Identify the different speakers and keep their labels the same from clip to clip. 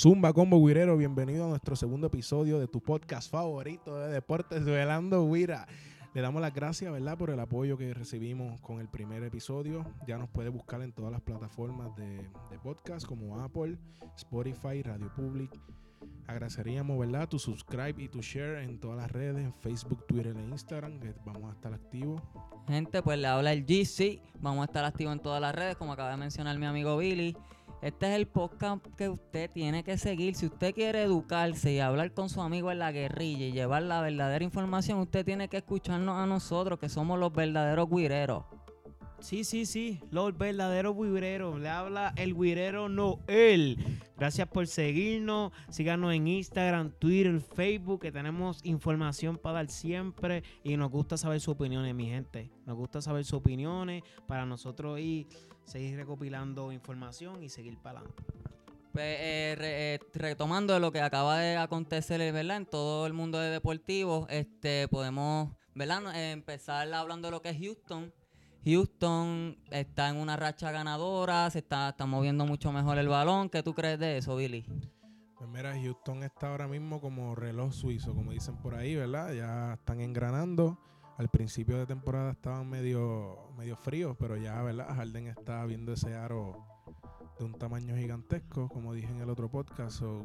Speaker 1: Zumba Combo Guirero, bienvenido a nuestro segundo episodio de tu podcast favorito de deportes, Velando Guira. Le damos las gracias, ¿verdad?, por el apoyo que recibimos con el primer episodio. Ya nos puede buscar en todas las plataformas de, de podcast como Apple, Spotify, Radio Public. Agradeceríamos, ¿verdad?, tu subscribe y tu share en todas las redes, en Facebook, Twitter e Instagram, que vamos a estar activos.
Speaker 2: Gente, pues le habla el GC. Vamos a estar activos en todas las redes, como acaba de mencionar mi amigo Billy. Este es el podcast que usted tiene que seguir. Si usted quiere educarse y hablar con su amigo en la guerrilla y llevar la verdadera información, usted tiene que escucharnos a nosotros, que somos los verdaderos guireros.
Speaker 3: Sí, sí, sí, los verdaderos guireros. Le habla el guirero, no él. Gracias por seguirnos. Síganos en Instagram, Twitter, Facebook, que tenemos información para dar siempre. Y nos gusta saber sus opiniones, mi gente. Nos gusta saber sus opiniones para nosotros ir, seguir recopilando información y seguir para adelante.
Speaker 2: Pues, eh, re- eh, retomando de lo que acaba de acontecer, ¿verdad? En todo el mundo de deportivo, este, podemos, ¿verdad? Eh, empezar hablando de lo que es Houston. Houston está en una racha ganadora, se está, está moviendo mucho mejor el balón. ¿Qué tú crees de eso, Billy?
Speaker 1: Pues mira, Houston está ahora mismo como reloj suizo, como dicen por ahí, ¿verdad? Ya están engranando. Al principio de temporada estaban medio, medio fríos, pero ya, ¿verdad? Harden está viendo ese aro de un tamaño gigantesco, como dije en el otro podcast. So,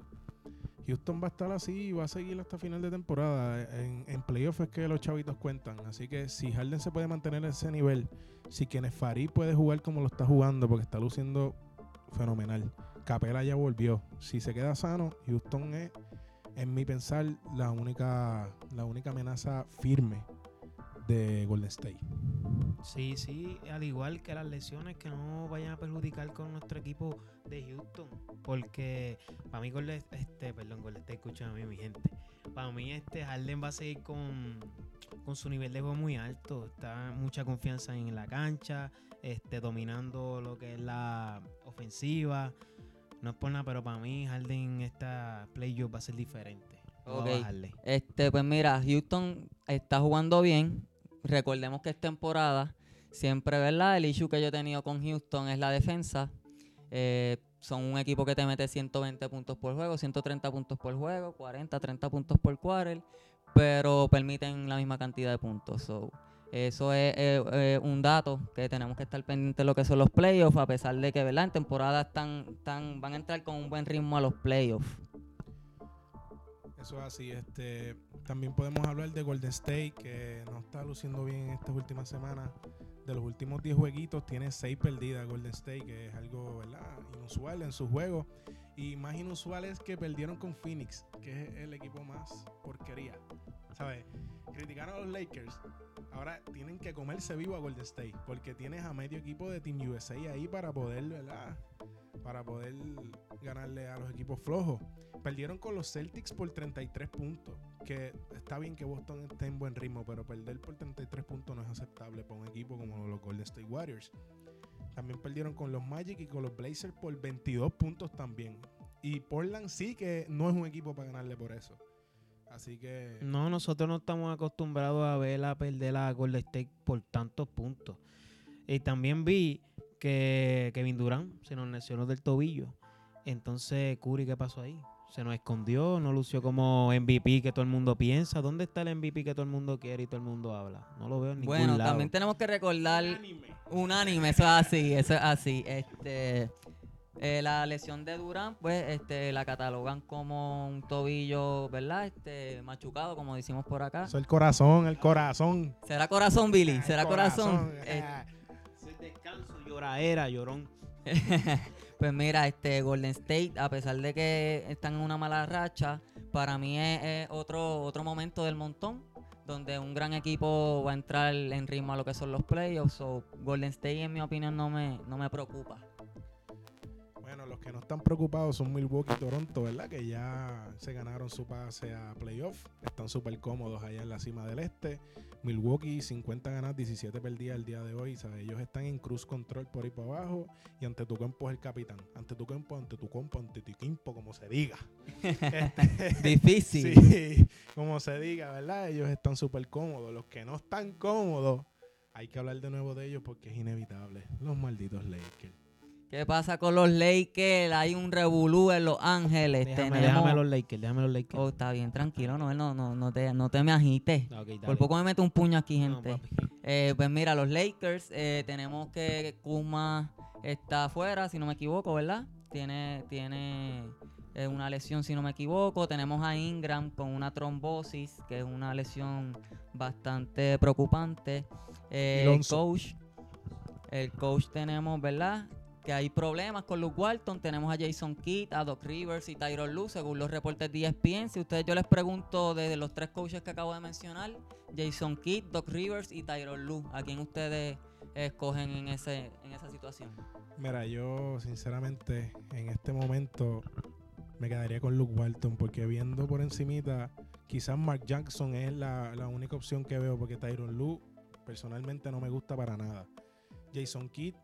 Speaker 1: Houston va a estar así y va a seguir hasta final de temporada. En, en playoff es que los chavitos cuentan. Así que si Harden se puede mantener en ese nivel, si Kenneth Farid puede jugar como lo está jugando, porque está luciendo fenomenal. Capela ya volvió. Si se queda sano, Houston es, en mi pensar, la única, la única amenaza firme de Golden State.
Speaker 3: Sí, sí, al igual que las lesiones que no vayan a perjudicar con nuestro equipo de Houston, porque para mí Golden este, perdón, Golden State, escuchen a mí mi gente. Para mí este Harden va a seguir con, con su nivel de juego muy alto, está mucha confianza en la cancha, este dominando lo que es la ofensiva. No es por nada, pero para mí Harden esta playoff va a ser diferente. Va a
Speaker 2: Ok.
Speaker 3: bajarle.
Speaker 2: Este, pues mira, Houston está jugando bien. Recordemos que es temporada. Siempre, ¿verdad? El issue que yo he tenido con Houston es la defensa. Eh, son un equipo que te mete 120 puntos por juego, 130 puntos por juego, 40, 30 puntos por quarter, pero permiten la misma cantidad de puntos. So, eso es eh, eh, un dato que tenemos que estar pendientes de lo que son los playoffs, a pesar de que, ¿verdad? En temporada están, están, van a entrar con un buen ritmo a los playoffs.
Speaker 1: Eso es así. Este, también podemos hablar de Golden State, que no está luciendo bien en estas últimas semanas. De los últimos 10 jueguitos, tiene 6 perdidas Golden State, que es algo ¿verdad? inusual en sus juegos. Y más inusual es que perdieron con Phoenix, que es el equipo más porquería. ¿Sabes? Criticaron a los Lakers. Ahora tienen que comerse vivo a Golden State, porque tienes a medio equipo de Team USA ahí para poder, ¿verdad? Para poder ganarle a los equipos flojos. Perdieron con los Celtics por 33 puntos. Que está bien que Boston esté en buen ritmo, pero perder por 33 puntos no es aceptable para un equipo como los Golden State Warriors. También perdieron con los Magic y con los Blazers por 22 puntos también. Y Portland sí que no es un equipo para ganarle por eso. Así que
Speaker 3: No, nosotros no estamos acostumbrados a verla perder a Golden State por tantos puntos. Y también vi que Kevin Durant se nos lesionó del tobillo. Entonces, Curry, ¿qué pasó ahí? Se nos escondió, no lució como MVP que todo el mundo piensa. ¿Dónde está el MVP que todo el mundo quiere y todo el mundo habla? No lo veo en ningún
Speaker 2: Bueno,
Speaker 3: lado.
Speaker 2: también tenemos que recordar unánime, eso es así, eso es así. Este, eh, la lesión de Durán, pues, este, la catalogan como un tobillo, ¿verdad? Este, machucado, como decimos por acá.
Speaker 1: eso es el corazón, el corazón.
Speaker 2: ¿Será corazón, Billy?
Speaker 1: El
Speaker 2: ¿Será corazón? Eh,
Speaker 1: ah.
Speaker 3: Ese descanso, lloradera, llorón.
Speaker 2: pues mira, este Golden State, a pesar de que están en una mala racha, para mí es, otro, otro momento del montón, donde un gran equipo va a entrar en ritmo a lo que son los playoffs. So, Golden State, en mi opinión, no me, no me preocupa.
Speaker 1: Bueno, los que no están preocupados son Milwaukee y Toronto, ¿verdad? Que ya se ganaron su pase a playoff. Están súper cómodos allá en la cima del este. Milwaukee 50 ganadas, 17 perdidas el día de hoy. ¿sabes? Ellos están en cruz control por ahí para abajo. Y ante tu campo es el capitán. Ante tu campo, ante tu campo, ante tu quimpo, como se diga. Este,
Speaker 2: Difícil.
Speaker 1: Sí, como se diga, ¿verdad? Ellos están súper cómodos. Los que no están cómodos, hay que hablar de nuevo de ellos porque es inevitable. Los malditos Lakers.
Speaker 2: ¿Qué pasa con los Lakers? Hay un revolú en Los Ángeles.
Speaker 3: Déjame,
Speaker 2: Tenemos...
Speaker 3: déjame los Lakers, déjame los Lakers.
Speaker 2: Oh, está bien, tranquilo, no, no, no, no, te, no te me agites. Por poco me meto un puño aquí, gente. Eh, pues mira, los Lakers, eh, tenemos que Kuma está afuera, si no me equivoco, ¿verdad? Tiene, tiene eh, una lesión, si no me equivoco. Tenemos a Ingram con una trombosis, que es una lesión bastante preocupante. El coach, el coach tenemos, ¿verdad? Que hay problemas con Luke Walton. Tenemos a Jason Kidd, a Doc Rivers y Tyron Lue, según los reportes de ESPN. Si ustedes, yo les pregunto desde los tres coaches que acabo de mencionar, Jason Kidd, Doc Rivers y Tyron Lue. ¿A quién ustedes escogen en, ese, en esa situación?
Speaker 1: Mira, yo sinceramente en este momento me quedaría con Luke Walton porque viendo por encimita, quizás Mark Jackson es la, la única opción que veo porque Tyron Lue personalmente no me gusta para nada. Jason Kidd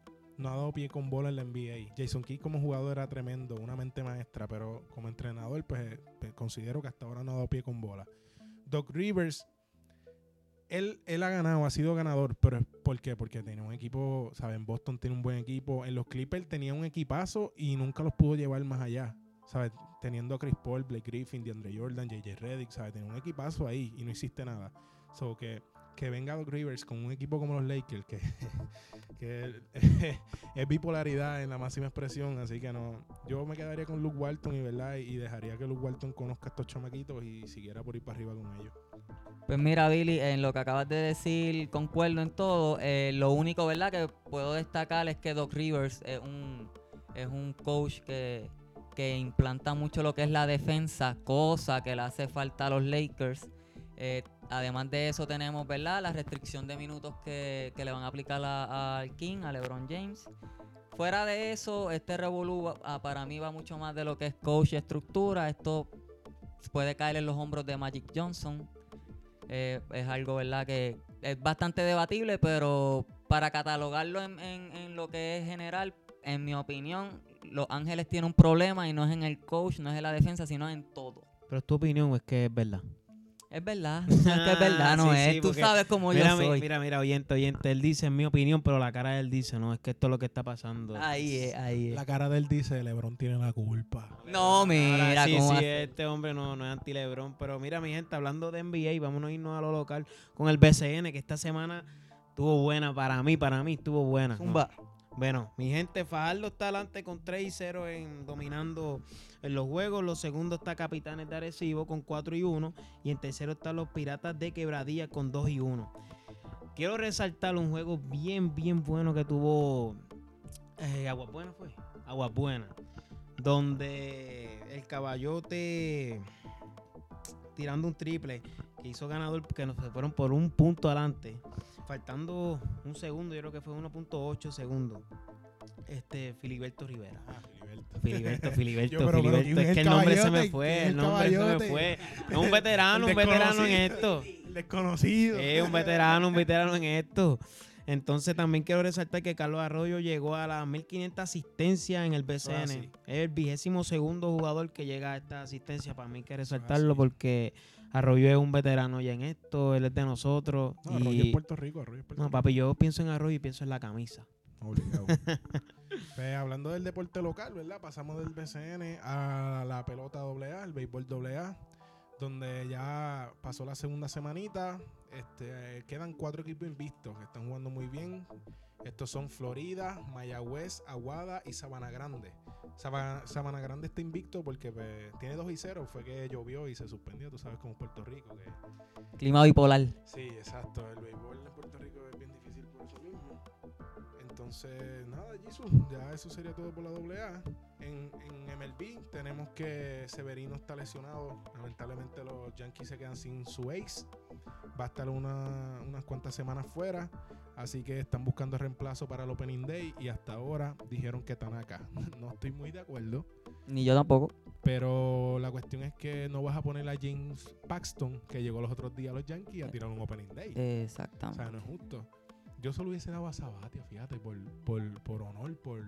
Speaker 1: no ha dado pie con bola en la NBA. Jason Kidd como jugador era tremendo, una mente maestra, pero como entrenador pues, eh, pues, considero que hasta ahora no ha dado pie con bola. Doc Rivers él, él ha ganado, ha sido ganador, pero ¿por qué? Porque tenía un equipo, ¿saben? Boston tiene un buen equipo. En los Clippers tenía un equipazo y nunca los pudo llevar más allá, ¿sabes? Teniendo a Chris Paul, Blake Griffin, DeAndre Jordan, JJ Redick, ¿sabes? Tenía un equipazo ahí y no hiciste nada. So que, que venga Doc Rivers con un equipo como los Lakers, que, que es bipolaridad en la máxima expresión, así que no. Yo me quedaría con Luke Walton y, ¿verdad? y dejaría que Luke Walton conozca a estos chamaquitos y siguiera por ir para arriba con ellos.
Speaker 2: Pues mira, Billy, en lo que acabas de decir, concuerdo en todo. Eh, lo único, ¿verdad?, que puedo destacar es que Doc Rivers es un, es un coach que, que implanta mucho lo que es la defensa, cosa que le hace falta a los Lakers. Eh, además de eso tenemos, ¿verdad?, la restricción de minutos que, que le van a aplicar al King, a LeBron James. Fuera de eso, este revolú ah, para mí va mucho más de lo que es coach y estructura. Esto puede caer en los hombros de Magic Johnson. Eh, es algo, ¿verdad? Que es bastante debatible, pero para catalogarlo en, en- en lo que es general, en mi opinión, Los Ángeles tiene un problema y no es en el coach, no es en la defensa, sino en todo.
Speaker 3: Pero es tu opinión es que es verdad.
Speaker 2: Es verdad, no es que es verdad, no
Speaker 3: Sí,
Speaker 2: es.
Speaker 3: sí,
Speaker 2: Tú sabes cómo
Speaker 3: Mira,
Speaker 2: yo soy.
Speaker 3: mira, mira, oyente, oyente. Él dice en mi opinión, pero la cara de él dice, no, es que esto es lo que está pasando.
Speaker 2: Ahí es, ahí es.
Speaker 1: La cara de él dice, LeBron tiene la culpa.
Speaker 2: No, mira,
Speaker 3: Ahora, sí,
Speaker 2: cómo
Speaker 3: sí,
Speaker 2: hace-
Speaker 3: este hombre no, no es anti-Lebron. Pero mira, mi gente, hablando de NBA, vámonos a irnos a lo local con el BCN, que esta semana estuvo buena para mí, para mí estuvo buena. ¿no? Bueno, mi gente, Fajardo está adelante con 3 y 0 en dominando en los juegos. Los segundos está Capitanes de Arecibo con 4 y 1. Y en tercero están los Piratas de Quebradilla con 2 y 1. Quiero resaltar un juego bien, bien bueno que tuvo eh, Aguas Buenas, fue. Aguas Buenas. Donde el caballote tirando un triple que hizo ganador que nos fueron por un punto adelante. Faltando un segundo, yo creo que fue 1.8 segundos. Este, Filiberto Rivera.
Speaker 1: Ah, Filiberto.
Speaker 3: Filiberto, Filiberto,
Speaker 1: Yo, pero- pero
Speaker 3: Filiberto.
Speaker 1: ¿quién
Speaker 3: Es que el nombre se me fue,
Speaker 1: ¿Quién es
Speaker 3: el nombre se me fue. Es un veterano, un veterano en esto.
Speaker 1: Desconocido.
Speaker 3: Es un veterano, un veterano en esto. Entonces también quiero resaltar que Carlos Arroyo llegó a las 1500 asistencias en el BCN.
Speaker 1: así.
Speaker 3: Es el vigésimo segundo jugador que llega a esta asistencia. Para mí hay que resaltarlo
Speaker 1: así.
Speaker 3: porque Arroyo es un veterano ya en esto. Él es de nosotros.
Speaker 1: No,
Speaker 3: y-
Speaker 1: Arroyo es Puerto Rico, Arroyo es Puerto
Speaker 3: No,
Speaker 1: Rico.
Speaker 3: papi, yo pienso en Arroyo y pienso en la camisa.
Speaker 1: Obligado. pues hablando del deporte local, ¿verdad? Pasamos del BCN a la pelota AA, el béisbol AA, donde ya pasó la segunda semanita. Este, quedan cuatro equipos invictos que están jugando muy bien. Estos son Florida, Mayagüez, Aguada y Sabana Grande. Sabana, Sabana Grande está invicto porque pues, tiene 2 y 0. Fue que llovió y se suspendió, tú sabes, como Puerto Rico. Que
Speaker 2: Clima bipolar.
Speaker 1: Sí, exacto. El béisbol en Puerto Rico es bien Entonces, nada, Jesús, ya eso sería todo por la AA. En, en MLB tenemos que Severino está lesionado. Lamentablemente los Yankees se quedan sin su ace. Va a estar una- unas cuantas semanas fuera. Así que están buscando reemplazo para el Opening Day. Y hasta ahora dijeron que Tanaka. No estoy muy de acuerdo.
Speaker 2: Ni yo tampoco.
Speaker 1: Pero la cuestión es que no vas a poner a James Paxton, que llegó los otros días a los Yankees, a tirar un Opening Day. O
Speaker 2: Exactamente.
Speaker 1: sea, no es justo. Yo solo hubiese dado a Sabatia, fíjate, por, por, por honor, por...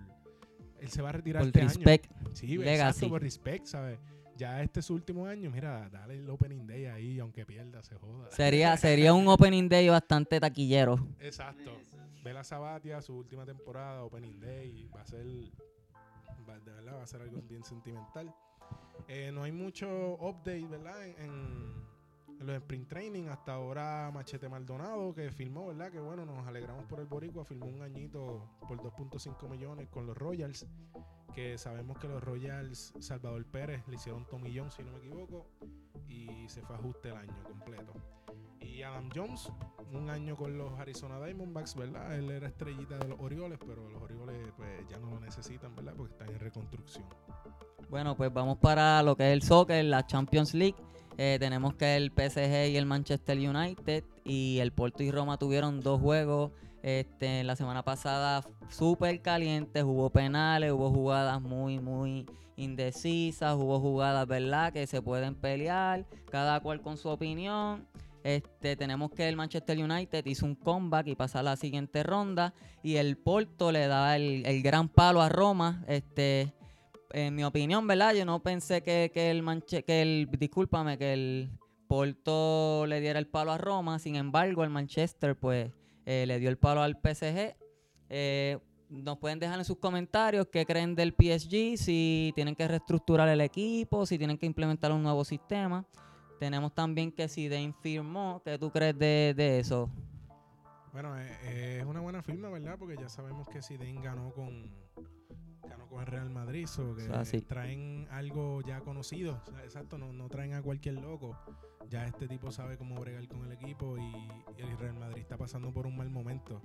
Speaker 1: Él se va a retirar
Speaker 2: Por
Speaker 1: este
Speaker 2: respect.
Speaker 1: año. Sí,
Speaker 2: legacy.
Speaker 1: exacto, por respect, ¿sabes? Ya este es su último año, mira, dale el opening day ahí, aunque pierda, se joda.
Speaker 2: Sería, sería un opening day bastante taquillero.
Speaker 1: Exacto. Ve la Sabatia, su última temporada, opening day, va a ser va- de verdad va a ser algo bien sentimental. Eh, no hay mucho update, ¿verdad? En, en- los sprint training. Hasta ahora Machete Maldonado, que firmó, ¿verdad? Que bueno, nos alegramos por el Boricua. Firmó un añito por 2.5 millones con los Royals. Que sabemos que los Royals, Salvador Pérez, le hicieron tomillón, si no me equivoco. Y se fue ajuste el año completo. Y Adam Jones, un año con los Arizona Diamondbacks, ¿verdad? Él era estrellita de los Orioles, pero los Orioles pues ya no lo necesitan, ¿verdad? Porque están en reconstrucción.
Speaker 2: Bueno, pues vamos para lo que es el soccer, la Champions League. Eh, tenemos que el PSG y el Manchester United y el Porto y Roma tuvieron dos juegos este, la semana pasada súper calientes, hubo penales, hubo jugadas muy, muy indecisas, hubo jugadas, ¿verdad? Que se pueden pelear, cada cual con su opinión. Este, tenemos que el Manchester United hizo un comeback y pasa a la siguiente ronda y el Porto le da el, el gran palo a Roma. Este, en mi opinión, ¿verdad? Yo no pensé que, que el Manche que el, discúlpame, que el Porto le diera el palo a Roma. Sin embargo, el Manchester, pues, eh, le dio el palo al PSG. Eh, nos pueden dejar en sus comentarios qué creen del PSG, si tienen que reestructurar el equipo, si tienen que implementar un nuevo sistema. Tenemos también que si Dane firmó, ¿qué tú crees de, de eso?
Speaker 1: Bueno, eh, es una buena firma, ¿verdad? Porque ya sabemos que Zidane ganó con ganó con el Real Madrid, so que traen algo ya conocido, o sea, exacto, no, no traen a cualquier loco. Ya este tipo sabe cómo bregar con el equipo y, y el Real Madrid está pasando por un mal momento.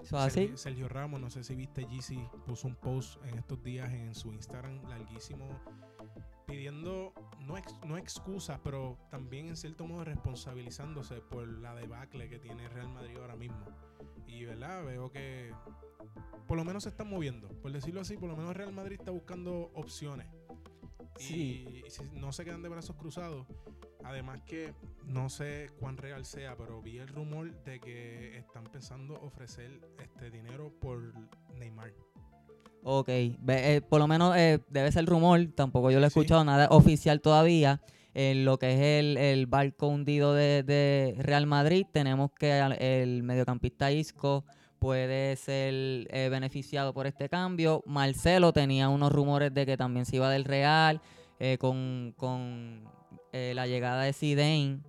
Speaker 2: ¿Eso es así?
Speaker 1: Sergio, Sergio Ramos, no sé si viste Jeezy, puso un post en estos días en su Instagram larguísimo pidiendo no, ex- no excusas, pero también en cierto modo responsabilizándose por la debacle que tiene Real Madrid ahora mismo. Y verdad, veo que por lo menos se están moviendo, por decirlo así, por lo menos Real Madrid está buscando opciones.
Speaker 2: Sí.
Speaker 1: Y, y no se quedan de brazos cruzados. Además que no sé cuán real sea, pero vi el rumor de que están pensando ofrecer este dinero por Neymar.
Speaker 2: Ok, eh, por lo menos eh, debe ser rumor, tampoco yo lo he
Speaker 1: Sí.
Speaker 2: escuchado nada oficial todavía. En lo que es el, el barco hundido de, de Real Madrid, tenemos que el mediocampista Isco puede ser eh, beneficiado por este cambio. Marcelo tenía unos rumores de que también se iba del Real eh, con, con, eh, la llegada de Zidane.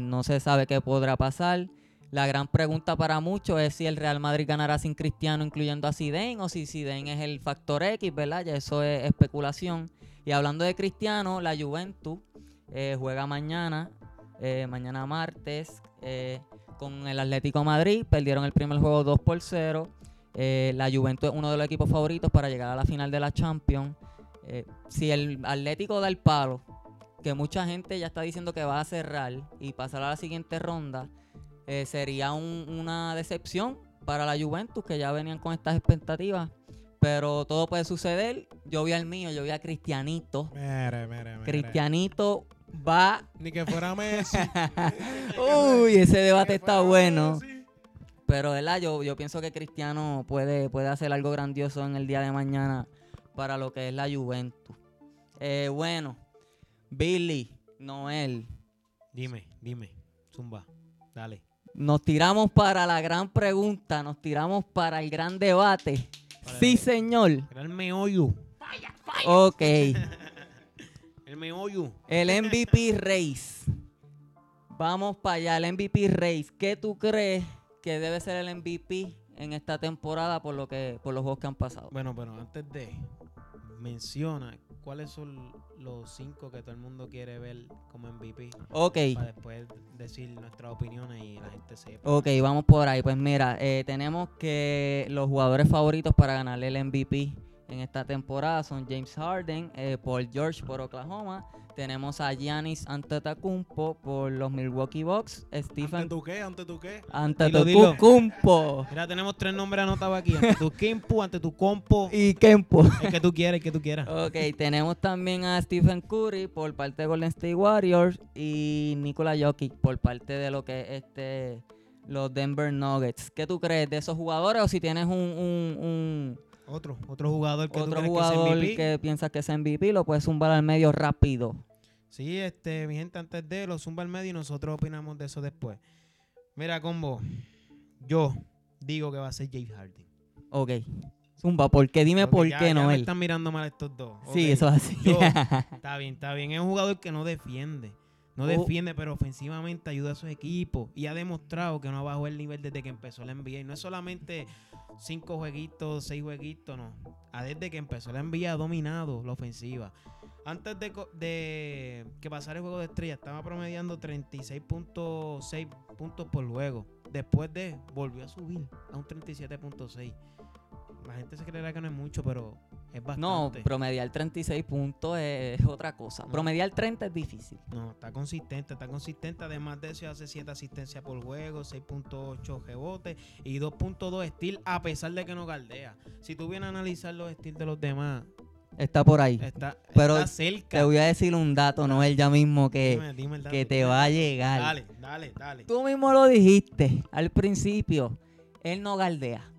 Speaker 2: no se sabe qué podrá pasar. La gran pregunta para muchos es si el Real Madrid ganará sin Cristiano, incluyendo a Zidane, o si Zidane es el factor X, ¿verdad? Ya eso es especulación. Y hablando de Cristiano, la Juventus eh, juega mañana, eh, mañana martes, eh, con el Atlético Madrid. Perdieron el primer juego 2 por 0. Eh, la Juventus es uno de los equipos favoritos para llegar a la final de la Champions. Si el Atlético da el palo, que mucha gente ya está diciendo que va a cerrar y pasar a la siguiente ronda, eh, sería un- una decepción para la Juventus, que ya venían con estas expectativas. Pero todo puede suceder. Yo vi al mío, yo vi a Cristianito.
Speaker 1: Mere, mere, mere.
Speaker 2: Cristianito va.
Speaker 1: Ni que fuera Messi.
Speaker 2: Uy, ese debate está bueno.
Speaker 1: Messi.
Speaker 2: Pero, ¿verdad? Yo, yo pienso que Cristiano puede, puede hacer algo grandioso en el día de mañana para lo que es la Juventus. Eh, bueno, Billy, Noel,
Speaker 3: Dime, dime. Zumba. Dale.
Speaker 2: Nos tiramos para la gran pregunta, nos tiramos para el gran debate.
Speaker 3: Para
Speaker 2: Sí,
Speaker 3: el-
Speaker 2: señor.
Speaker 3: Era el meollo.
Speaker 2: Ok.
Speaker 3: El meollo.
Speaker 2: El MVP Race. Vamos para allá, el MVP Race. ¿Qué tú crees que debe ser el MVP en esta temporada por lo que por los juegos que han pasado?
Speaker 3: Bueno, pero antes de menciona cuáles son los cinco que todo el mundo quiere ver como MVP
Speaker 2: Ok.
Speaker 3: Decir nuestras opiniones y la gente sepa.
Speaker 2: Ok, vamos por ahí. Pues mira, eh, tenemos que los jugadores favoritos para ganarle el MVP en esta temporada son James Harden, eh, Paul George por Oklahoma. Tenemos a Giannis Antetokounmpo por los Milwaukee Bucks.
Speaker 1: ¿Ante
Speaker 2: Stephen
Speaker 1: tú qué? ¿Ante tú qué?
Speaker 3: Dilo, dilo.
Speaker 2: Antetokounmpo
Speaker 3: Mira, tenemos tres nombres anotados aquí. Ante tu Kimpu, ante tu compo.
Speaker 2: y Kempo.
Speaker 3: El que tú quieras, el que tú quieras.
Speaker 2: Ok, tenemos también a Stephen Curry por parte de Golden State Warriors y Nikola Jokic por parte de lo que es este los Denver Nuggets. ¿Qué tú crees de esos jugadores o si tienes un, un- un-
Speaker 3: Otro, otro jugador que tú
Speaker 2: otro
Speaker 3: crees
Speaker 2: jugador
Speaker 3: que es MVP.
Speaker 2: que piensas que es MVP lo puedes zumbar al medio rápido?
Speaker 3: Sí, este, mi gente, antes de lo zumba al medio y nosotros opinamos de eso después. Mira, combo, yo digo que va a ser James Harden.
Speaker 2: Ok, Zumba, ¿por qué? Dime
Speaker 3: Porque
Speaker 2: por
Speaker 3: ya-
Speaker 2: qué no
Speaker 3: me
Speaker 2: él.
Speaker 3: están mirando mal estos dos.
Speaker 2: Sí, eso es así.
Speaker 3: yo- Está bien, está bien. Es un jugador que no defiende. No
Speaker 2: Oh.
Speaker 3: defiende, pero ofensivamente ayuda a sus equipos. Y ha demostrado que no ha bajado el nivel desde que empezó la NBA. Y no es solamente cinco jueguitos, seis jueguitos, no. Ha desde que empezó la NBA ha dominado la ofensiva. Antes de, de que pasara el juego de estrella, estaba promediando 36.6 puntos por juego. Después de, volvió a subir a un 37.6. La gente se creerá que no es mucho, pero es bastante.
Speaker 2: No, promediar 36 puntos es otra cosa.
Speaker 3: No.
Speaker 2: Promediar 30 es difícil.
Speaker 3: No, está consistente, está consistente. Además de eso, hace 7 asistencias por juego, 6.8 rebotes y 2.2 steal, a pesar de que no galdea. Si tú vienes a analizar los steals de los demás,
Speaker 2: Está por ahí.
Speaker 3: está,
Speaker 2: Pero
Speaker 3: está cerca.
Speaker 2: Te voy a decir un dato, Noel, ya mismo que,
Speaker 3: Dime, dime el dato,
Speaker 2: que te va a llegar.
Speaker 3: Dale, dale, dale.
Speaker 2: Tú mismo lo dijiste al principio. Él no galdea.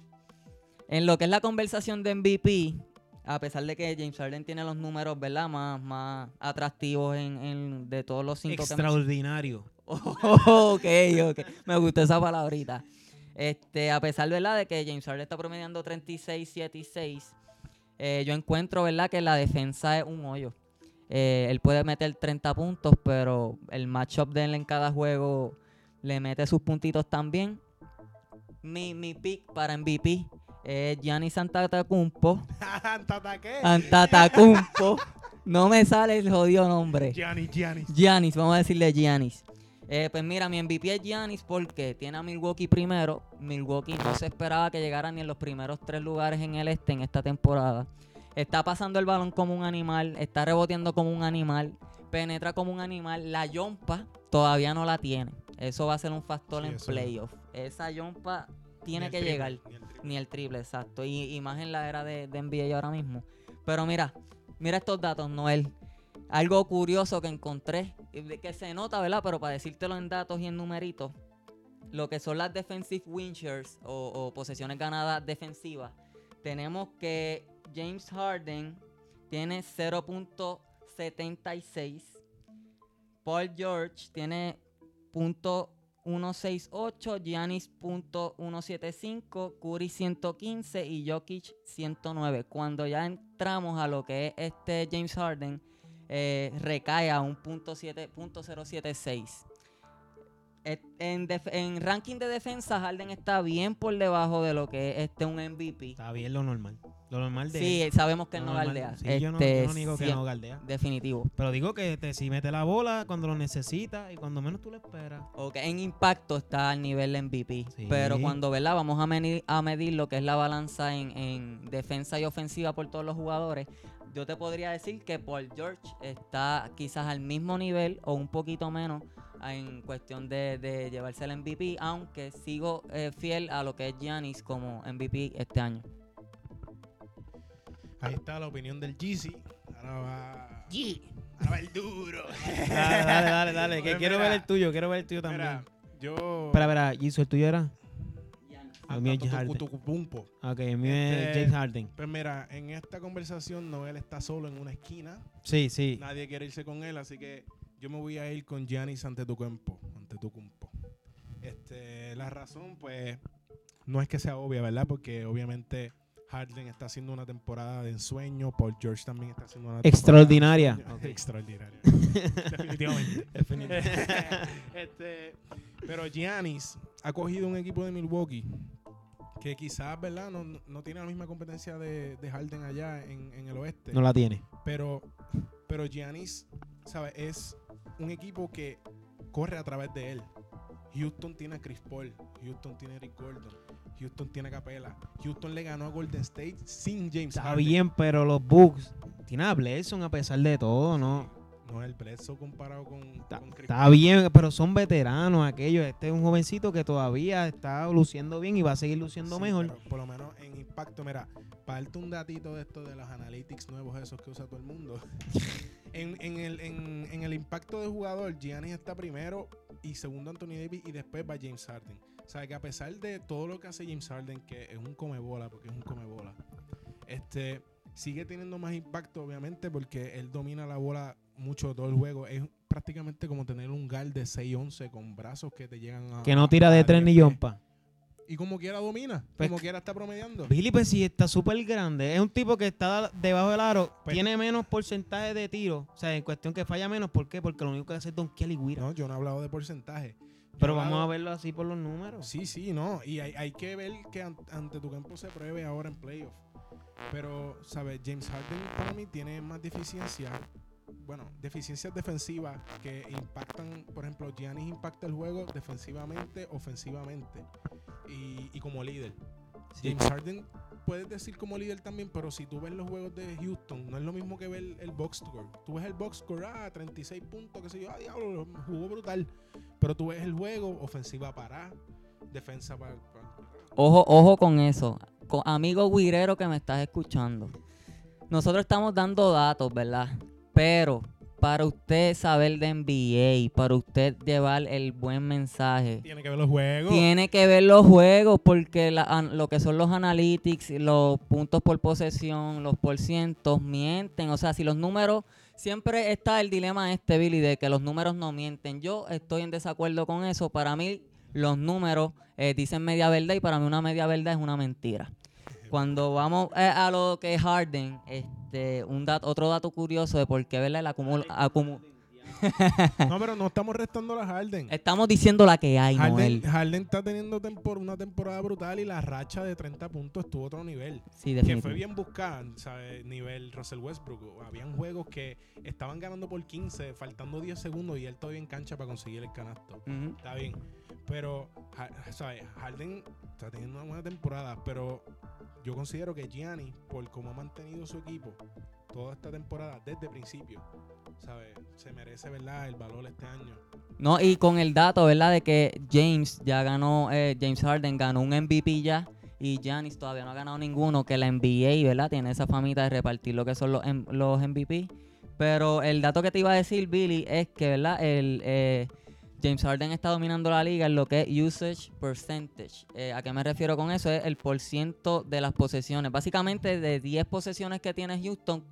Speaker 2: En lo que es la conversación de MVP, a pesar de que James Harden tiene los números, ¿verdad? Más, más atractivos en, en- de todos los cinco
Speaker 3: Extraordinario.
Speaker 2: Oh, ok, ok. Me gustó esa palabrita. Este, a pesar, ¿verdad? De que James Harden está promediando 36, 7 y 6, eh, yo encuentro, ¿verdad? Que la defensa es un hoyo. Eh, él puede meter 30 puntos, pero el matchup de él en cada juego le mete sus puntitos también. Mi, mi pick para MVP es Giannis Antetokounmpo. Antetokounmpo. No me sale el jodido nombre.
Speaker 1: Giannis, Giannis.
Speaker 2: Giannis, vamos a decirle Giannis. Eh, pues mira, mi MVP es Giannis porque tiene a Milwaukee primero. Milwaukee no se esperaba que llegara ni en los primeros tres lugares en el este en esta temporada. Está pasando el balón como un animal, está reboteando como un animal, penetra como un animal. La yompa todavía no la tiene. Eso va a ser un factor
Speaker 1: Sí,
Speaker 2: en playoff. Esa yompa tiene que
Speaker 1: triple,
Speaker 2: llegar.
Speaker 1: ni el triple.
Speaker 2: Ni el triple, exacto. Y, y más en la era de, de NBA ahora mismo. Pero mira, mira estos datos, Noel. Algo curioso que encontré, de- que se nota, ¿verdad? Pero para decírtelo en datos y en numeritos, lo que son las defensive win shares o, o posesiones ganadas defensivas, tenemos que James Harden tiene 0.76, Paul George tiene .168, Giannis .175, Curry 115 y Jokic 109. Cuando ya entramos a lo que es este James Harden, eh, recae a un punto siete- punto .076. Et- En, def- en ranking de defensa, Harden está bien por debajo de lo que es este un MVP.
Speaker 3: Está bien lo normal. Lo normal de
Speaker 2: Sí,
Speaker 3: él.
Speaker 2: sabemos que él no
Speaker 3: normal-
Speaker 2: galdea.
Speaker 3: Sí, yo, no,
Speaker 2: Este,
Speaker 3: yo no digo que
Speaker 2: sí,
Speaker 3: no galdea.
Speaker 2: Definitivo.
Speaker 3: Pero digo que te, si mete la bola cuando lo necesita y cuando menos tú lo esperas.
Speaker 2: Ok, en impacto está al nivel MVP.
Speaker 3: Sí.
Speaker 2: Pero cuando ¿verdad? vamos a medir, a medir lo que es la balanza en, en defensa y ofensiva por todos los jugadores, yo te podría decir que Paul George está quizás al mismo nivel o un poquito menos en cuestión de, de llevarse el MVP, aunque sigo eh, fiel a lo que es Giannis como MVP este año.
Speaker 1: Ahí está la opinión del Jeezy. Ahora va. Ahora va el duro.
Speaker 3: Dale, dale, dale, dale. Que
Speaker 1: Pues
Speaker 3: quiero
Speaker 1: mira,
Speaker 3: ver el tuyo, quiero ver el tuyo también.
Speaker 1: Mira, yo.
Speaker 3: Espera, espera, Jisoo, ¿el tuyo era? El mío es James Harden. Ok, el mío es
Speaker 1: Este-
Speaker 3: James Harden.
Speaker 1: Pues mira, en esta conversación Noel está solo en una esquina.
Speaker 3: Sí, sí.
Speaker 1: Nadie quiere irse con él, así que yo me voy a ir con Giannis ante tu campo, ante tu campo. Este, la razón, pues, no es que sea obvia, ¿verdad? Porque obviamente Harden está haciendo una temporada de ensueño, Paul George también está haciendo una temporada
Speaker 3: Extraordinaria.
Speaker 1: de ensueño.
Speaker 3: Ok.
Speaker 1: Extraordinaria. Definitivamente. este, pero Giannis ha cogido un equipo de Milwaukee que quizás, ¿verdad? No, no tiene la misma competencia de, de Harden allá en, en el oeste.
Speaker 3: No la tiene.
Speaker 1: Pero, pero Giannis, ¿sabes? Es un equipo que corre a través de él. Houston tiene a Chris Paul, Houston tiene a Eric Gordon, Houston tiene a Capela. Houston le ganó a Golden State sin James
Speaker 3: Está
Speaker 1: Harden.
Speaker 3: bien, pero los Bucks tiene a Bledson a pesar de todo, ¿no?
Speaker 1: No, el Bledsoe comparado con,
Speaker 3: Está,
Speaker 1: con
Speaker 3: está bien, pero son veteranos aquellos. Este es un jovencito que todavía está luciendo bien y va a seguir luciendo
Speaker 1: Sí,
Speaker 3: mejor.
Speaker 1: por lo menos en impacto, mira, para darte un datito de esto de los analytics nuevos esos que usa todo el mundo. en, en el, en, en el impacto de jugador, Giannis está primero y segundo Anthony Davis y después va James Harden. O sea que a pesar de todo lo que hace James Harden, que es un comebola, porque es un comebola, este sigue teniendo más impacto, obviamente, porque él domina la bola mucho todo el juego. Es prácticamente como tener un gal de 6-11 con brazos que te llegan a.
Speaker 3: Que no tira de
Speaker 1: 10
Speaker 3: ni yompa.
Speaker 1: y como quiera domina,
Speaker 3: Pues
Speaker 1: como quiera está promediando.
Speaker 3: Billy, pues sí, está súper grande. Es un tipo que está debajo del aro,
Speaker 1: Pues-
Speaker 3: tiene menos porcentaje de tiro. O sea, en cuestión que falla menos. ¿Por qué? Porque lo único que hace es Don Kelly Guira.
Speaker 1: No, yo no he hablado de porcentaje.
Speaker 3: Pero vamos a verlo así por los números.
Speaker 1: Sí, sí, no. Y hay, hay que ver que an- ante tu campo se pruebe ahora en playoff. Pero, ¿sabes? James Harden para mí tiene más deficiencias. Bueno, deficiencias defensivas que impactan, por ejemplo, Giannis impacta el juego defensivamente, ofensivamente y, y como líder.
Speaker 3: Sí.
Speaker 1: James Harden puedes decir como líder también, pero si tú ves los juegos de Houston, no es lo mismo que ver el box score. Tú ves el box score, ah, 36 puntos, qué sé yo, ah, diablo, jugó brutal. Pero tú ves el juego, ofensiva para, defensa para.
Speaker 2: Ojo, ojo con eso. Co- amigo guirero que me estás escuchando. Nosotros estamos dando datos, ¿verdad? Pero para usted saber de NBA, para usted llevar el buen mensaje,
Speaker 1: Tiene que ver los juegos.
Speaker 2: tiene que ver los juegos porque la- an- lo que son los analytics, los puntos por posesión, los porcientos mienten. O sea, si los números, siempre está el dilema este, Billy, de que los números no mienten. Yo estoy en desacuerdo con eso. Para mí, los números eh, dicen media verdad y para mí una media verdad es una mentira. Cuando vamos eh, a lo que es Harden, este, un dato, otro dato curioso de por qué ¿verdad? el acumula, acumu-
Speaker 1: No, pero no estamos restando a Harden.
Speaker 2: estamos diciendo la que hay,
Speaker 1: Harden,
Speaker 2: Noel.
Speaker 1: Harden está teniendo tempor- una temporada brutal y la racha de 30 puntos estuvo a otro nivel.
Speaker 2: Sí,
Speaker 1: Que fue bien buscada, ¿sabes? Nivel Russell Westbrook. Habían juegos que estaban ganando por 15, faltando 10 segundos y él todavía en cancha para conseguir el canasto. Está bien. Pero, ¿sabes? Harden está teniendo una buena temporada, pero yo considero que Gianni, por cómo ha mantenido su equipo toda esta temporada desde el principio, Se merece, ¿verdad? El valor este año.
Speaker 2: No, y con el dato, ¿verdad? De que James ya ganó, eh, James Harden ganó un MVP ya y Giannis todavía no ha ganado ninguno, que la NBA, ¿verdad? Tiene esa famita de repartir lo que son los, los MVP. Pero el dato que te iba a decir, Billy, es que, ¿verdad? El, eh, James Harden está dominando la liga en lo que es usage percentage. Eh, ¿A qué me refiero con eso? Es el porciento de las posesiones. Básicamente, de 10 posesiones que tiene Houston,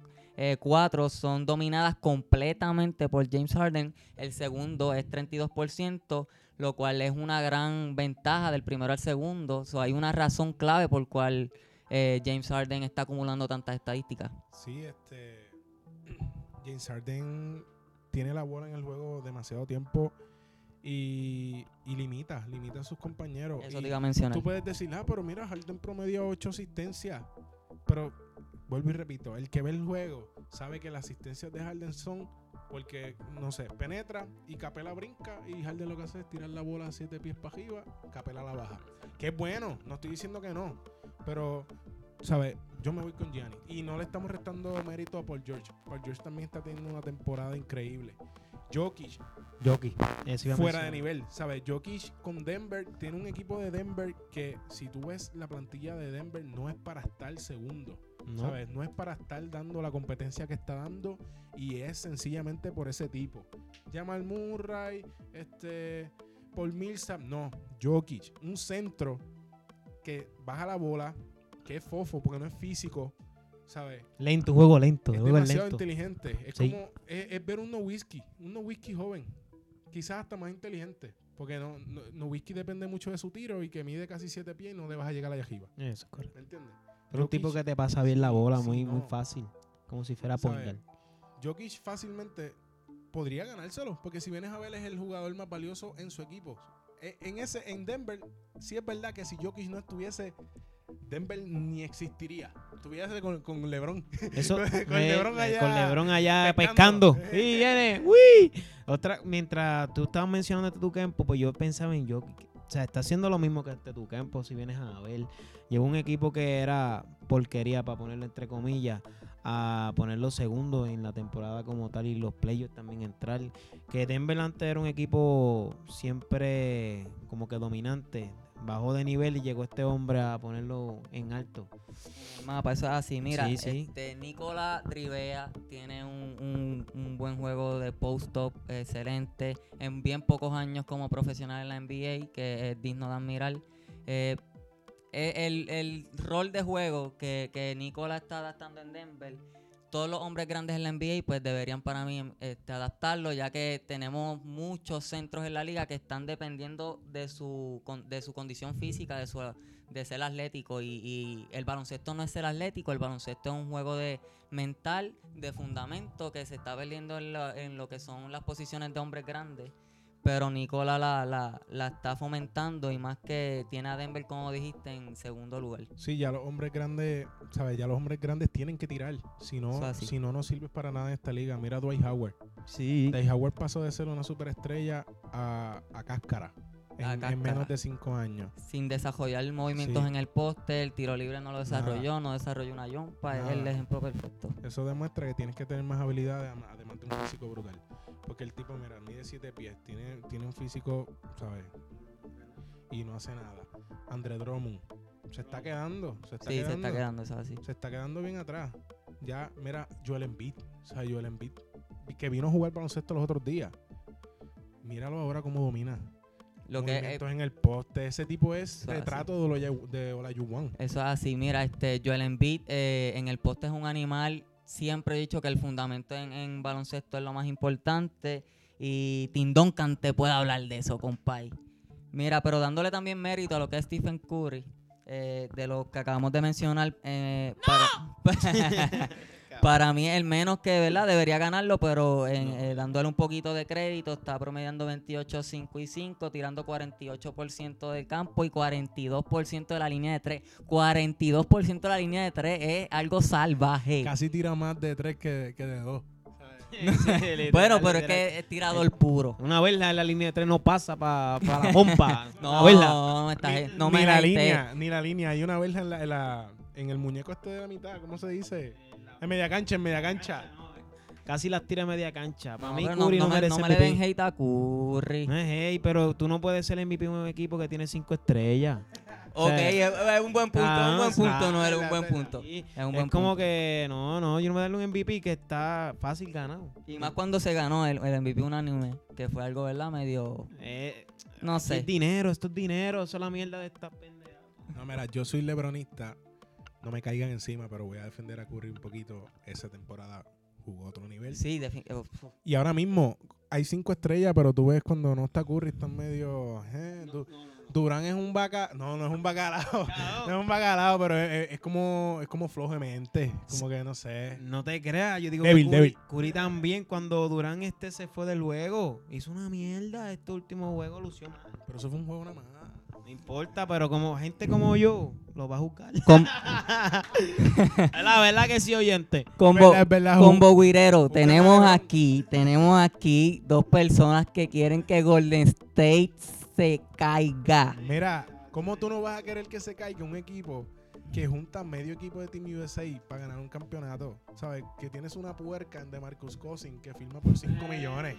Speaker 2: eh, 4 son dominadas completamente por James Harden. El segundo es 32%, lo cual es una gran ventaja del primero al segundo. So, hay una razón clave por cual eh, James Harden está acumulando tantas estadísticas.
Speaker 1: Sí, este. James Harden tiene la bola en el juego demasiado tiempo y, y limita, limita a sus compañeros.
Speaker 2: Eso
Speaker 1: Y
Speaker 2: te iba a mencionar.
Speaker 1: Tú puedes decir, ah, pero mira, Harden promedio 8 asistencias. Pero, vuelvo y repito, el que ve el juego sabe que las asistencias de Harden son porque, no sé, penetra y Capela brinca y Harden lo que hace es tirar la bola a 7 pies para arriba, Capela la baja. Que es bueno, no estoy diciendo que no. Pero, ¿sabes? Yo me voy con Gianni. Y no le estamos restando mérito a Paul George. Paul George también está teniendo una temporada increíble. Jokic,
Speaker 3: a
Speaker 1: fuera de nivel. ¿Sabes? Jokic con Denver tiene un equipo de Denver que si tú ves la plantilla de Denver no es para estar segundo.
Speaker 3: No.
Speaker 1: ¿Sabes? No es para estar dando la competencia que está dando y es sencillamente por ese tipo. Jamal Murray, este Paul Millsap, no, Jokic, un centro que baja la bola, que es fofo porque no es físico, ¿sabes?
Speaker 3: Lento, juego lento.
Speaker 1: Es
Speaker 3: juego
Speaker 1: demasiado
Speaker 3: lento.
Speaker 1: inteligente. Es
Speaker 3: Sí.
Speaker 1: como es, es ver un no whisky, un no whisky joven, quizás hasta más inteligente, porque no, no, no whisky depende mucho de su tiro y que mide casi 7 pies y no le vas a llegar allá arriba,
Speaker 3: Eso, es correcto.
Speaker 1: ¿me entiendes?
Speaker 3: Pero un tipo
Speaker 1: Jokic-
Speaker 3: que te pasa bien la bola muy, muy fácil. Como si fuera guard.
Speaker 1: Jokic fácilmente podría ganárselo, porque si vienes a ver es el jugador más valioso en su equipo. E- En ese, en Denver, sí es verdad que si Jokic no estuviese, Denver ni existiría. Estuviese con, con LeBron.
Speaker 3: Eso,
Speaker 1: con
Speaker 3: eh,
Speaker 1: LeBron allá
Speaker 3: con LeBron allá
Speaker 1: pescando.
Speaker 3: pescando. Sí, viene. ¡Uy! Otra, mientras tú estabas mencionando tu campo, pues yo pensaba en yo. O sea, está haciendo lo mismo que este tu campo, si vienes a ver. Llevó un equipo que era porquería, para ponerlo entre comillas, a ponerlo segundo en la temporada como tal y los playoffs también entrar. Que Denver antes era un equipo siempre como que dominante. Bajó de nivel y llegó este hombre a ponerlo en alto.
Speaker 2: El mapa, eso es así. Mira,
Speaker 3: Sí, sí.
Speaker 2: este Nicola Rivea tiene un, un- un buen juego de post-up excelente. En bien pocos años como profesional en la NBA, que es digno de admirar. Eh, eh, el, el rol de juego que, que Nicola está adaptando en Denver todos los hombres grandes en la NBA pues deberían para mí este, adaptarlo, ya que tenemos muchos centros en la liga que están dependiendo de su, de su condición física, de, su, de ser atlético. Y, y el baloncesto no es ser atlético, el baloncesto es un juego de mental, de fundamento que se está perdiendo en, la- en lo que son las posiciones de hombres grandes. Pero Nicola la, la, la está fomentando y más que tiene a Denver, como dijiste, en segundo lugar.
Speaker 1: Sí, ya los hombres grandes, ¿sabes? Ya los hombres grandes tienen que tirar. Si no, si no, no sirves para nada en esta liga. Mira a Dwight Howard.
Speaker 3: Sí.
Speaker 1: Dwight Howard pasó de ser una superestrella a, a cáscara. En, menos de cinco años.
Speaker 2: sin desarrollar movimientos
Speaker 1: Sí.
Speaker 2: en el poste, el tiro libre no lo desarrolló, no desarrolló una yompa, es el
Speaker 1: Nada.
Speaker 2: ejemplo perfecto.
Speaker 1: Eso demuestra que tienes que tener más habilidades, adem- además de un físico brutal. Porque el tipo, mira, mide 7 pies, tiene, tiene un físico, ¿sabes? Y no hace nada. André Drummond se está quedando, se está
Speaker 2: Sí, se
Speaker 1: quedando.
Speaker 2: está quedando, eso es así.
Speaker 1: se está quedando bien atrás. Ya, mira, Joel Embiid, o sea, Joel Embiid, que vino a jugar baloncesto los otros días. Míralo ahora cómo domina.
Speaker 2: Lo que eh,
Speaker 1: Movimientos en el poste, ese tipo es
Speaker 2: es
Speaker 1: retrato de de Olajuwon.
Speaker 2: eso es así, mira, este Joel Embiid eh, en el poste es un animal, siempre he dicho que el fundamento en, en baloncesto es lo más importante y Tim Duncan te puede hablar de eso, compay. Mira, pero dándole también mérito a lo que es Stephen Curry, eh, de lo que acabamos de mencionar, eh, para, para mí el menos que, ¿verdad? Debería ganarlo, pero en, eh, dándole un poquito de crédito, está promediando 28, 5 y 5, tirando 48% del campo y 42% de la línea de 3. 42% de la línea de 3 es algo salvaje.
Speaker 1: Casi tira más de tres que, que de dos.
Speaker 2: Bueno, pero es que es tirador puro.
Speaker 3: Una vez la, la línea de tres no pasa para la pompa.
Speaker 2: No,
Speaker 3: verla.
Speaker 2: no, me estás-
Speaker 1: ni,
Speaker 2: no
Speaker 1: ni
Speaker 2: me
Speaker 1: la
Speaker 2: hypee.
Speaker 1: línea, ni la línea. Hay una verja en, la, en, la- en el muñeco este de la mitad, ¿cómo se dice? En media cancha, en media cancha.
Speaker 3: Casi las tira a media cancha. Para
Speaker 2: No,
Speaker 3: mí
Speaker 2: pero
Speaker 3: Curry no,
Speaker 2: no me,
Speaker 3: merece
Speaker 2: no me le
Speaker 3: MVP.
Speaker 2: den hate a Curry.
Speaker 3: No es hey, pero tú no puedes ser MVP de un equipo que tiene cinco estrellas.
Speaker 2: Ok,
Speaker 3: O sea,
Speaker 2: es, es un buen punto, es un buen punto, no es un buen punto.
Speaker 3: Sí,
Speaker 2: Es un
Speaker 3: es
Speaker 2: buen
Speaker 3: como
Speaker 2: punto.
Speaker 3: que, no, no, yo no me darle un MVP que está fácil ganado.
Speaker 2: Y más cuando se ganó el, el MVP unánime, que fue algo, ¿verdad? Medio,
Speaker 3: Eh,
Speaker 2: no
Speaker 3: esto
Speaker 2: sé.
Speaker 3: es dinero, esto es dinero, eso es la mierda de esta pendeja.
Speaker 1: No, mira, yo soy lebronista. No me caigan encima, pero voy a defender a Curry un poquito. Esa temporada jugó a otro nivel.
Speaker 2: Sí, definitivamente.
Speaker 1: Y ahora mismo hay cinco estrellas, pero tú ves cuando no está Curry, están medio... eh, Du- Durán es un vaca... No, no es un bacalao. no es un bacalao, pero es, como es como flojo de mente. Como que no sé.
Speaker 3: No te creas, yo digo
Speaker 1: Débil,
Speaker 3: que Curry,
Speaker 1: débil.
Speaker 3: Curry también cuando Durán este se fue del juego, hizo una mierda, este último juego lució mal.
Speaker 1: Pero eso fue un juego nada más.
Speaker 3: No importa, pero como gente como yo lo va a juzgar. Es la verdad que sí, oyente.
Speaker 2: combo,
Speaker 1: Verdad,
Speaker 2: combo guirero, tenemos aquí, tenemos aquí dos personas que quieren que Golden State se caiga.
Speaker 1: Mira, ¿cómo tú no vas a querer que se caiga un equipo que junta medio equipo de Team USA para ganar un campeonato? ¿Sabes? Que tienes una puerca de Marcus Cousins que firma por 5 millones.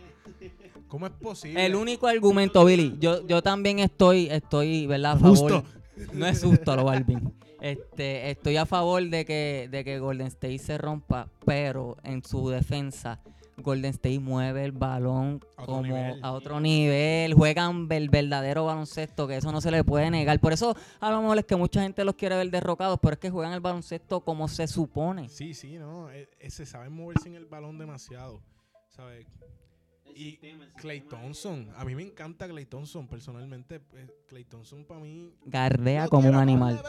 Speaker 1: ¿Cómo es posible?
Speaker 2: El único argumento, Billy, yo, yo también estoy, estoy, ¿verdad? A favor.
Speaker 1: Justo.
Speaker 2: No es justo lo Balvin. Este, estoy a favor de que, de que Golden State se rompa, pero en su defensa, Golden State mueve el balón
Speaker 1: A
Speaker 2: como
Speaker 1: nivel.
Speaker 2: a otro nivel, juegan el verdadero baloncesto, que eso no se le puede negar. Por eso a lo mejor es que mucha gente los quiere ver derrocados, pero es que juegan el baloncesto como se supone.
Speaker 1: Sí, sí, no. eh, eh, se saben moverse en el balón demasiado. ¿Sabes? Y Clay Thompson. A mí me encanta Clay Thompson. Personalmente, Clay Thompson para mí.
Speaker 2: Gardea como un animal.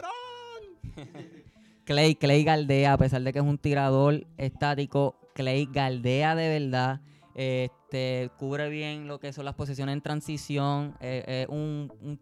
Speaker 2: Clay, Clay Galdea, a pesar de que es un tirador estático, Clay Galdea de verdad. Este, cubre bien lo que son las posiciones en transición. eh, eh, un, un,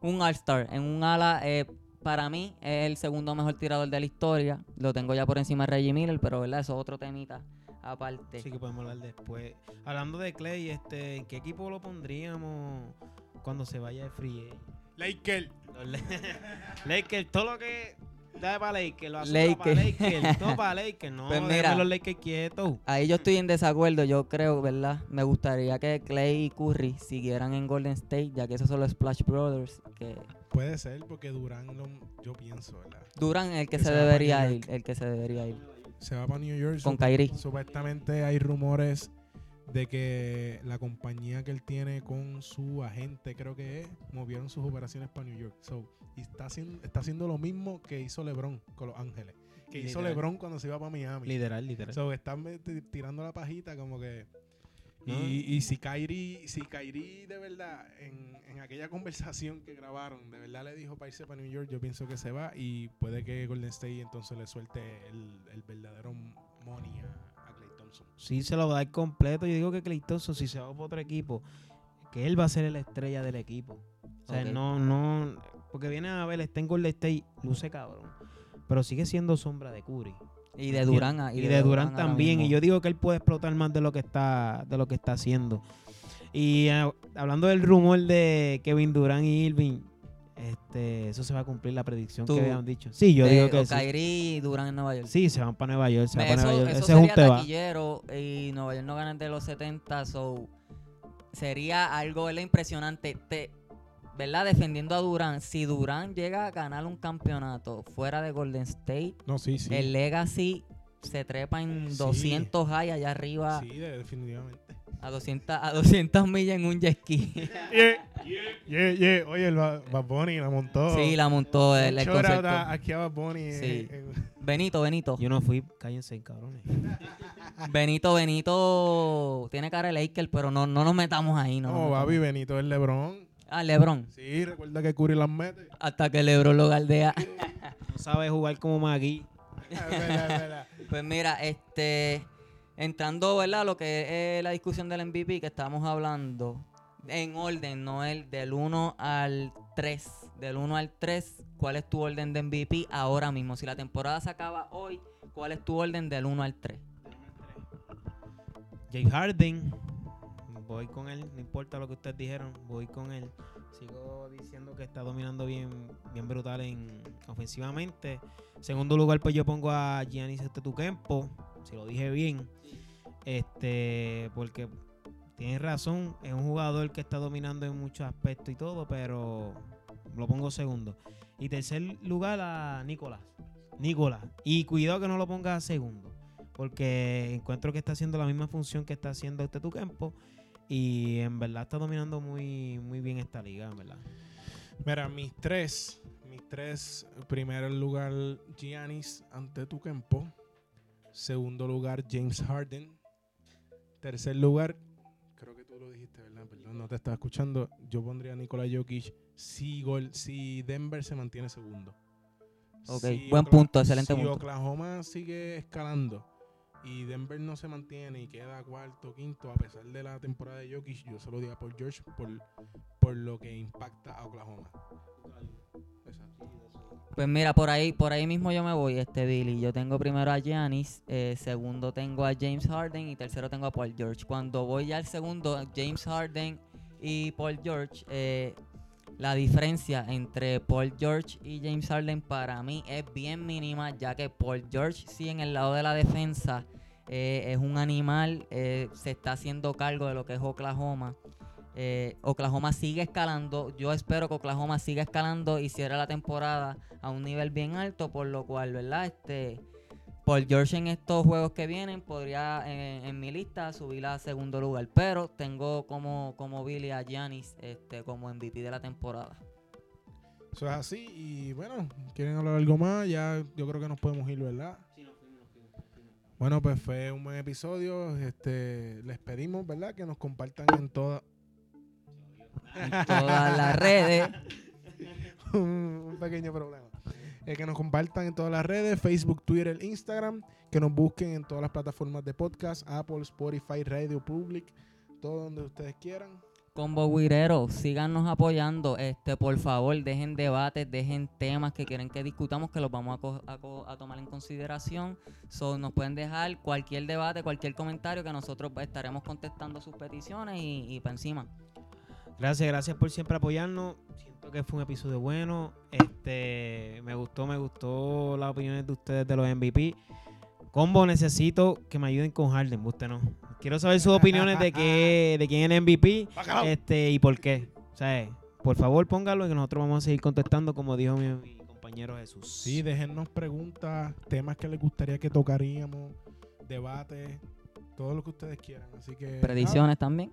Speaker 2: un All-Star en un ala. eh, para mí es el segundo mejor tirador de la historia. Lo tengo ya por encima de Reggie Miller, pero ¿verdad? eso es otro temita aparte.
Speaker 3: Sí que podemos hablar después. Hablando de Clay, este, ¿en qué equipo lo pondríamos cuando se vaya de free?
Speaker 1: Laker.
Speaker 3: Lakers, todo lo que da para Lakers, lo
Speaker 2: Lakers.
Speaker 3: para Lakers, todo para Lakers. No,
Speaker 2: Pues mira.
Speaker 3: los Lakers quietos.
Speaker 2: Ahí yo estoy en desacuerdo, yo creo, ¿verdad? Me gustaría que Clay y Curry siguieran en Golden State, ya que esos son los Splash Brothers, que
Speaker 1: Puede ser porque Durán, lo- yo pienso, ¿verdad?
Speaker 2: Duran el que,
Speaker 1: Que
Speaker 2: se debería ir, el que se debería ir.
Speaker 1: Se va para New York.
Speaker 2: Con Kyrie.
Speaker 1: Supuestamente hay rumores de que la compañía que él tiene con su agente, creo que es, movieron sus operaciones para New York. So, y está haciendo, está haciendo lo mismo que hizo LeBron con Los Ángeles. que hizo. LeBron cuando se iba para Miami.
Speaker 3: Literal, literal.
Speaker 1: So, están tirando la pajita como que... Y,
Speaker 3: No.
Speaker 1: y si Kyrie, si Kyrie de verdad, en, en aquella conversación que grabaron, de verdad le dijo para irse para New York, yo pienso que se va y puede que Golden State entonces le suelte el, el verdadero money a, a Klay Thompson.
Speaker 3: Sí se lo va a dar completo. Yo digo que Klay Thompson, si se va para otro equipo, que él va a ser la estrella del equipo. O sea, no, no... Porque viene a ver, está en Golden State, luce cabrón. Pero sigue siendo sombra de Curry.
Speaker 2: Y de Durán. ah,
Speaker 3: Y, de Durant
Speaker 2: ahora
Speaker 3: también. Y yo digo que él puede explotar más de lo que está, de lo que está haciendo. Y ah, hablando del rumor de Kevin Durant y Irving, este, eso se va a cumplir la predicción
Speaker 2: Tú-
Speaker 3: que habían dicho. Sí, yo
Speaker 2: De-
Speaker 3: digo que
Speaker 2: o
Speaker 3: sí.
Speaker 2: Kyrie y Durán en Nueva York.
Speaker 3: Sí, se van para Nueva York. Se van para
Speaker 2: eso
Speaker 3: Nueva York.
Speaker 2: eso
Speaker 3: Ese es un
Speaker 2: sería
Speaker 3: teba.
Speaker 2: taquillero y Nueva York no gana de los 70, so sería algo impresionante. Te, ¿Verdad? Defendiendo a Durán. Si Durán llega a ganar un campeonato fuera de Golden State,
Speaker 1: No, sí, sí.
Speaker 2: el Legacy se trepa en
Speaker 1: Sí.
Speaker 2: 200 high allá arriba
Speaker 1: Sí, de- definitivamente.
Speaker 2: a 200 a 200 millas en un jet ski.
Speaker 1: Yeah, yeah, yeah. Oye, el Ba- Bad Bunny la montó.
Speaker 2: sí, la montó el, el
Speaker 1: a- aquí a Bad Bunny.
Speaker 2: Sí.
Speaker 1: en-
Speaker 2: Benito, Benito.
Speaker 3: Yo no fui, cállense, cabrones.
Speaker 2: Benito, Benito tiene cara de Laker, pero no, no nos metamos ahí. No,
Speaker 1: No,
Speaker 2: metamos.
Speaker 1: Benito es LeBron.
Speaker 2: Ah, LeBron.
Speaker 1: Sí, recuerda que Curry las mete.
Speaker 2: Hasta que LeBron lo galdea.
Speaker 3: No sabe jugar como Magui.
Speaker 1: Es verdad, es verdad.
Speaker 2: Pues mira, este, entrando, ¿verdad? Lo que es la discusión del MVP que estábamos hablando, en orden, no el del 1 al 3. Del 1 al 3, ¿cuál es tu orden de MVP ahora mismo? Si la temporada se acaba hoy, ¿cuál es tu orden del 1 al 3?
Speaker 3: Jay Harden, voy con él, no importa lo que ustedes dijeron, voy con él. Sigo diciendo que está dominando bien, bien brutal en ofensivamente. Segundo lugar, pues yo pongo a Giannis Antetokounmpo, si lo dije bien. Este, porque tienes razón, es un jugador que está dominando en muchos aspectos y todo, pero lo pongo segundo. Y tercer lugar a Nicolás. Nicolás. Y cuidado que no lo ponga segundo porque encuentro que está haciendo la misma función que está haciendo este tu campo y en verdad está dominando muy muy bien esta liga, en verdad.
Speaker 1: Mira, mis tres. Mis tres. Primer lugar, Giannis ante tu campo. Segundo lugar, James Harden. Tercer lugar, creo que tú lo dijiste, ¿verdad? Perdón, no te estaba escuchando. Yo pondría a Nikola Jokic si, gol, si Denver se mantiene segundo.
Speaker 2: Ok,
Speaker 1: Si
Speaker 2: buen punto, excelente
Speaker 1: si
Speaker 2: punto.
Speaker 1: Oklahoma sigue escalando y Denver no se mantiene y queda cuarto, quinto, a pesar de la temporada de Jokic, yo se lo diría por George por, por lo que impacta a Oklahoma.
Speaker 2: Pues mira, por ahí, por ahí mismo yo me voy, este Billy. Yo tengo primero a Giannis, eh, segundo tengo a James Harden y tercero tengo a Paul George. Cuando voy al segundo, James Harden y Paul George, eh, la diferencia entre Paul George y James Harden para mí es bien mínima, ya que Paul George sí en el lado de la defensa eh, es un animal, eh, se está haciendo cargo de lo que es Oklahoma. Eh, Oklahoma sigue escalando. Yo espero que Oklahoma siga escalando y cierre la temporada a un nivel bien alto, por lo cual, ¿verdad? Este, Paul George en estos juegos que vienen podría en, en mi lista subir a segundo lugar, pero tengo como, como Billy a Giannis este, como MVP de la temporada.
Speaker 1: Eso es así y bueno, quieren hablar algo más, ya yo creo que nos podemos ir, ¿verdad? Bueno, pues fue un buen episodio. Este, les pedimos, ¿verdad? Que nos compartan en todas
Speaker 2: En todas las redes.
Speaker 1: un, un pequeño problema. Eh, que nos compartan en todas las redes, Facebook, Twitter, Instagram, que nos busquen en todas las plataformas de podcast, Apple, Spotify, Radio Public, todo donde ustedes quieran.
Speaker 2: Combo Guirero, síganos apoyando. Este, por favor, dejen debates, dejen temas que quieren que discutamos, que los vamos a, a tomar en consideración. So, nos pueden dejar cualquier debate, cualquier comentario que nosotros estaremos contestando sus peticiones y para encima.
Speaker 3: Gracias, gracias por siempre apoyarnos. Siento que fue un episodio bueno. Este, me gustó, me gustó las opiniones de ustedes de los MVP. Combo, necesito que me ayuden con Harden, usted no. Quiero saber sus opiniones de qué, de quién es el MVP este, y por qué. O sea, por favor póngalo y que nosotros vamos a seguir contestando como dijo mi, mi compañero Jesús.
Speaker 1: Sí, déjennos preguntas, temas que les gustaría que tocaríamos, debates, todo lo que ustedes quieran. Así que nada,
Speaker 2: Predicciones también.